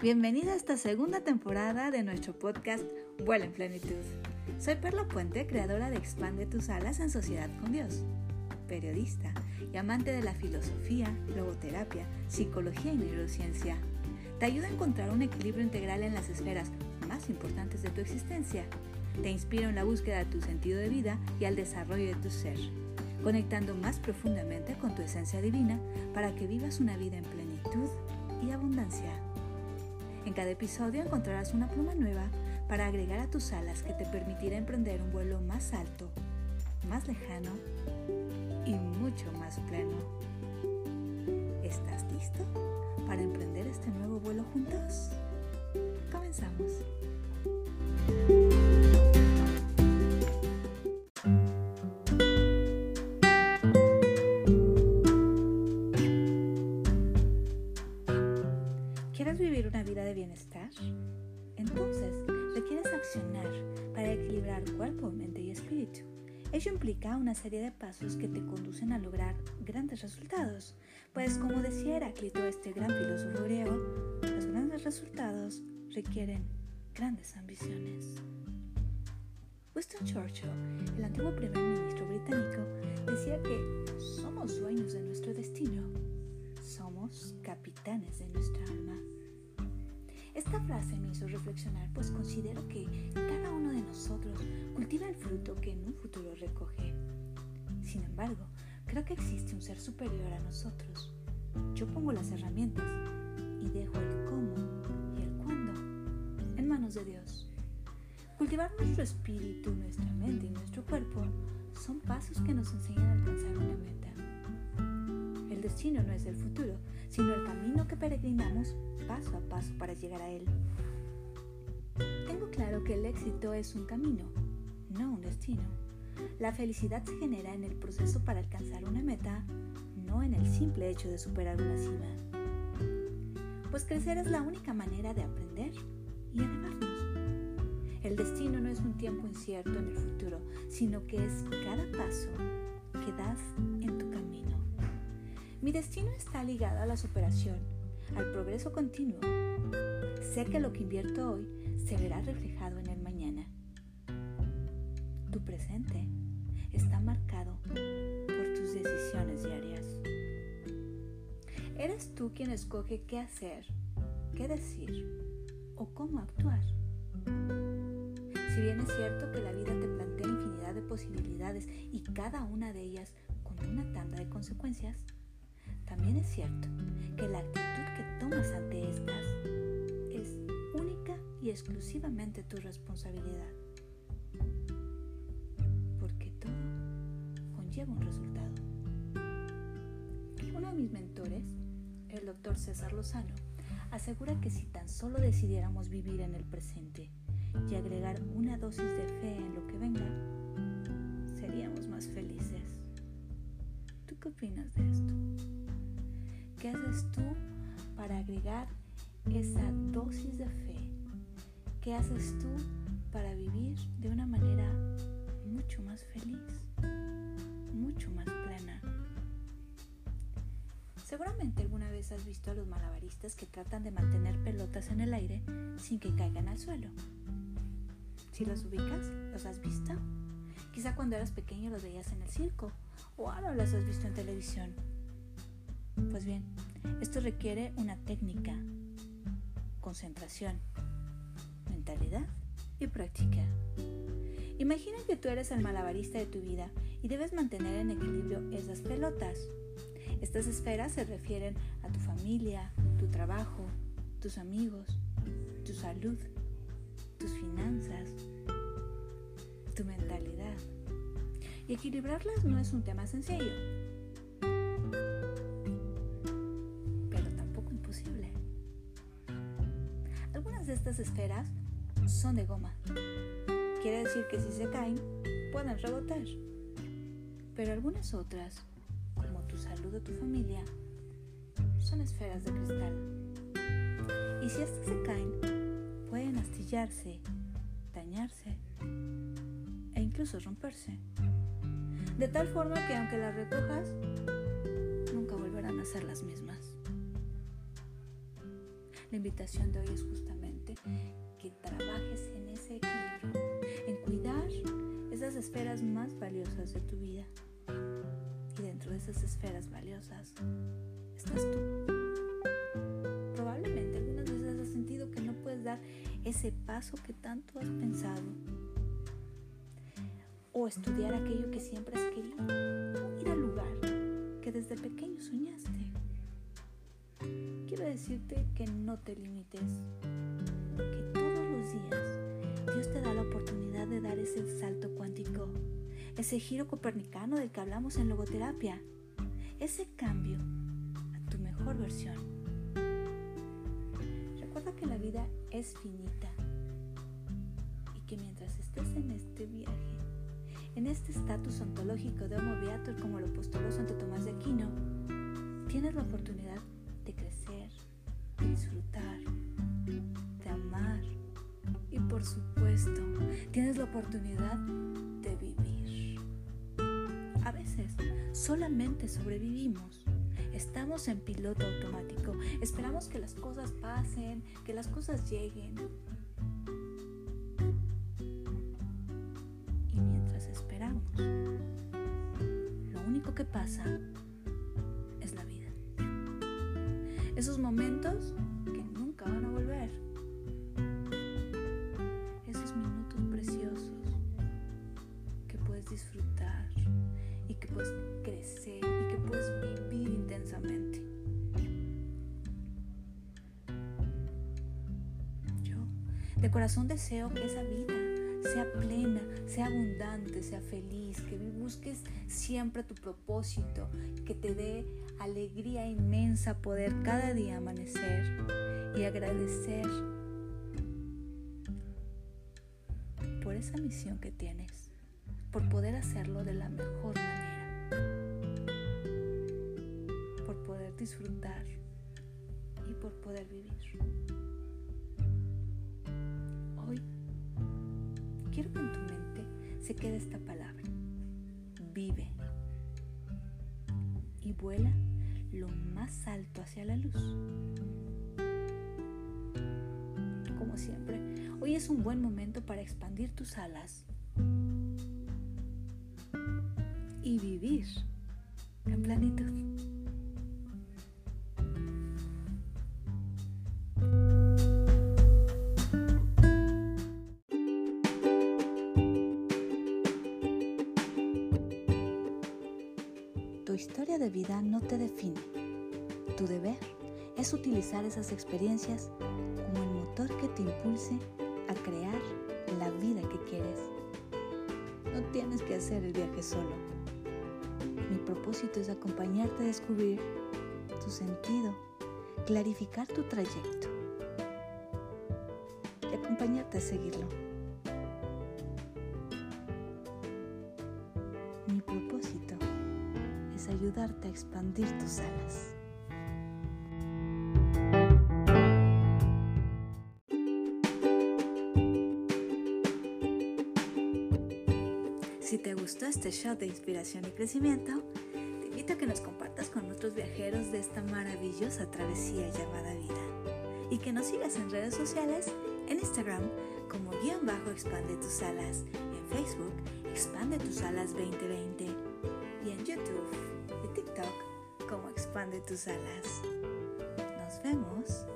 Bienvenida a esta segunda temporada de nuestro podcast Vuela en Plenitud. Soy Perla Puente, creadora de Expande tus alas en Sociedad con Dios, periodista y amante de la filosofía, logoterapia, psicología y neurociencia. Te ayuda a encontrar un equilibrio integral en las esferas más importantes de tu existencia. Te inspiro en la búsqueda de tu sentido de vida y al desarrollo de tu ser, conectando más profundamente con tu esencia divina para que vivas una vida en plenitud y abundancia. En cada episodio encontrarás una pluma nueva para agregar a tus alas que te permitirá emprender un vuelo más alto, más lejano y mucho más pleno. ¿Estás listo para emprender este nuevo vuelo juntos? Accionar para equilibrar cuerpo, mente y espíritu. Ello implica una serie de pasos que te conducen a lograr grandes resultados, pues como decía Heráclito, este gran filósofo griego, los grandes resultados requieren grandes ambiciones. Winston Churchill, el antiguo primer ministro británico, decía que somos dueños de nuestro destino, somos capitanes de nuestra alma. Esta frase me hizo reflexionar, pues considero que cada uno de nosotros cultiva el fruto que en un futuro recoge. Sin embargo, creo que existe un ser superior a nosotros. Yo pongo las herramientas y dejo el cómo y el cuándo en manos de Dios. Cultivar nuestro espíritu, nuestra mente y nuestro cuerpo son pasos que nos enseñan a alcanzar una meta. El destino no es el futuro, sino el camino que peregrinamos paso a paso para llegar a él. Tengo claro que el éxito es un camino, no un destino. La felicidad se genera en el proceso para alcanzar una meta, no en el simple hecho de superar una cima. Pues crecer es la única manera de aprender y elevarnos. El destino no es un tiempo incierto en el futuro, sino que es cada paso que das en. Mi destino está ligado a la superación, al progreso continuo. Sé que lo que invierto hoy se verá reflejado en el mañana. Tu presente está marcado por tus decisiones diarias. Eres tú quien escoge qué hacer, qué decir o cómo actuar. Si bien es cierto que la vida te plantea infinidad de posibilidades y cada una de ellas con una tanda de consecuencias, también es cierto que la actitud que tomas ante estas es única y exclusivamente tu responsabilidad. Porque todo conlleva un resultado. Uno de mis mentores, el doctor César Lozano, asegura que si tan solo decidiéramos vivir en el presente y agregar una dosis de fe en lo que venga, seríamos más felices. ¿Tú qué opinas de esto? ¿Qué haces tú para agregar esa dosis de fe? ¿Qué haces tú para vivir de una manera mucho más feliz, mucho más plena? Seguramente alguna vez has visto a los malabaristas que tratan de mantener pelotas en el aire sin que caigan al suelo. Si los ubicas, ¿los has visto? Quizá cuando eras pequeño los veías en el circo o ahora los has visto en televisión. Pues bien, esto requiere una técnica, concentración, mentalidad y práctica. Imagina que tú eres el malabarista de tu vida y debes mantener en equilibrio esas pelotas. Estas esferas se refieren a tu familia, tu trabajo, tus amigos, tu salud, tus finanzas, tu mentalidad. Y equilibrarlas no es un tema sencillo, de estas esferas son de goma. Quiere decir que si se caen, pueden rebotar. Pero algunas otras, como tu salud o tu familia, son esferas de cristal. Y si estas se caen, pueden astillarse, dañarse e incluso romperse. De tal forma que aunque las recojas, nunca volverán a ser las mismas. La invitación de hoy es justamente que trabajes en ese equilibrio, en cuidar esas esferas más valiosas de tu vida. Y dentro de esas esferas valiosas estás tú. Probablemente algunas veces has sentido que no puedes dar ese paso que tanto has pensado. O estudiar aquello que siempre has querido. Ir al lugar que desde pequeño soñaste. Quiero decirte que no te limites. Que todos los días Dios te da la oportunidad de dar ese salto cuántico. Ese giro copernicano del que hablamos en logoterapia. Ese cambio a tu mejor versión. Recuerda que la vida es finita y que mientras estés en este viaje, en este estatus ontológico de Homo Beator como lo postuló Santo Tomás de Aquino, tienes la oportunidad de oportunidad de vivir. A veces solamente sobrevivimos. Estamos en piloto automático. Esperamos que las cosas pasen, que las cosas lleguen. Lo único que pasa es la vida. Esos momentos de corazón deseo que esa vida sea plena, sea abundante, sea feliz, que busques siempre tu propósito, que te dé alegría inmensa poder cada día amanecer y agradecer por esa misión que tienes, por poder hacerlo de la mejor manera, por poder disfrutar y por poder vivir. Quiero que en tu mente se quede esta palabra. Vive. Y vuela lo más alto hacia la luz. Como siempre, hoy es un buen momento para expandir tus alas y vivir en plenitud. Tu deber es utilizar esas experiencias como el motor que te impulse a crear la vida que quieres. No tienes que hacer el viaje solo. Mi propósito es acompañarte a descubrir tu sentido, clarificar tu trayecto y acompañarte a seguirlo. ayudarte a expandir tus alas. Si te gustó este show de inspiración y crecimiento, te invito a que nos compartas con otros viajeros de esta maravillosa travesía llamada vida y que nos sigas en redes sociales, en Instagram como guion bajo expande tus alas, en Facebook expande tus alas 2020 y en YouTube como expande tus alas. Nos vemos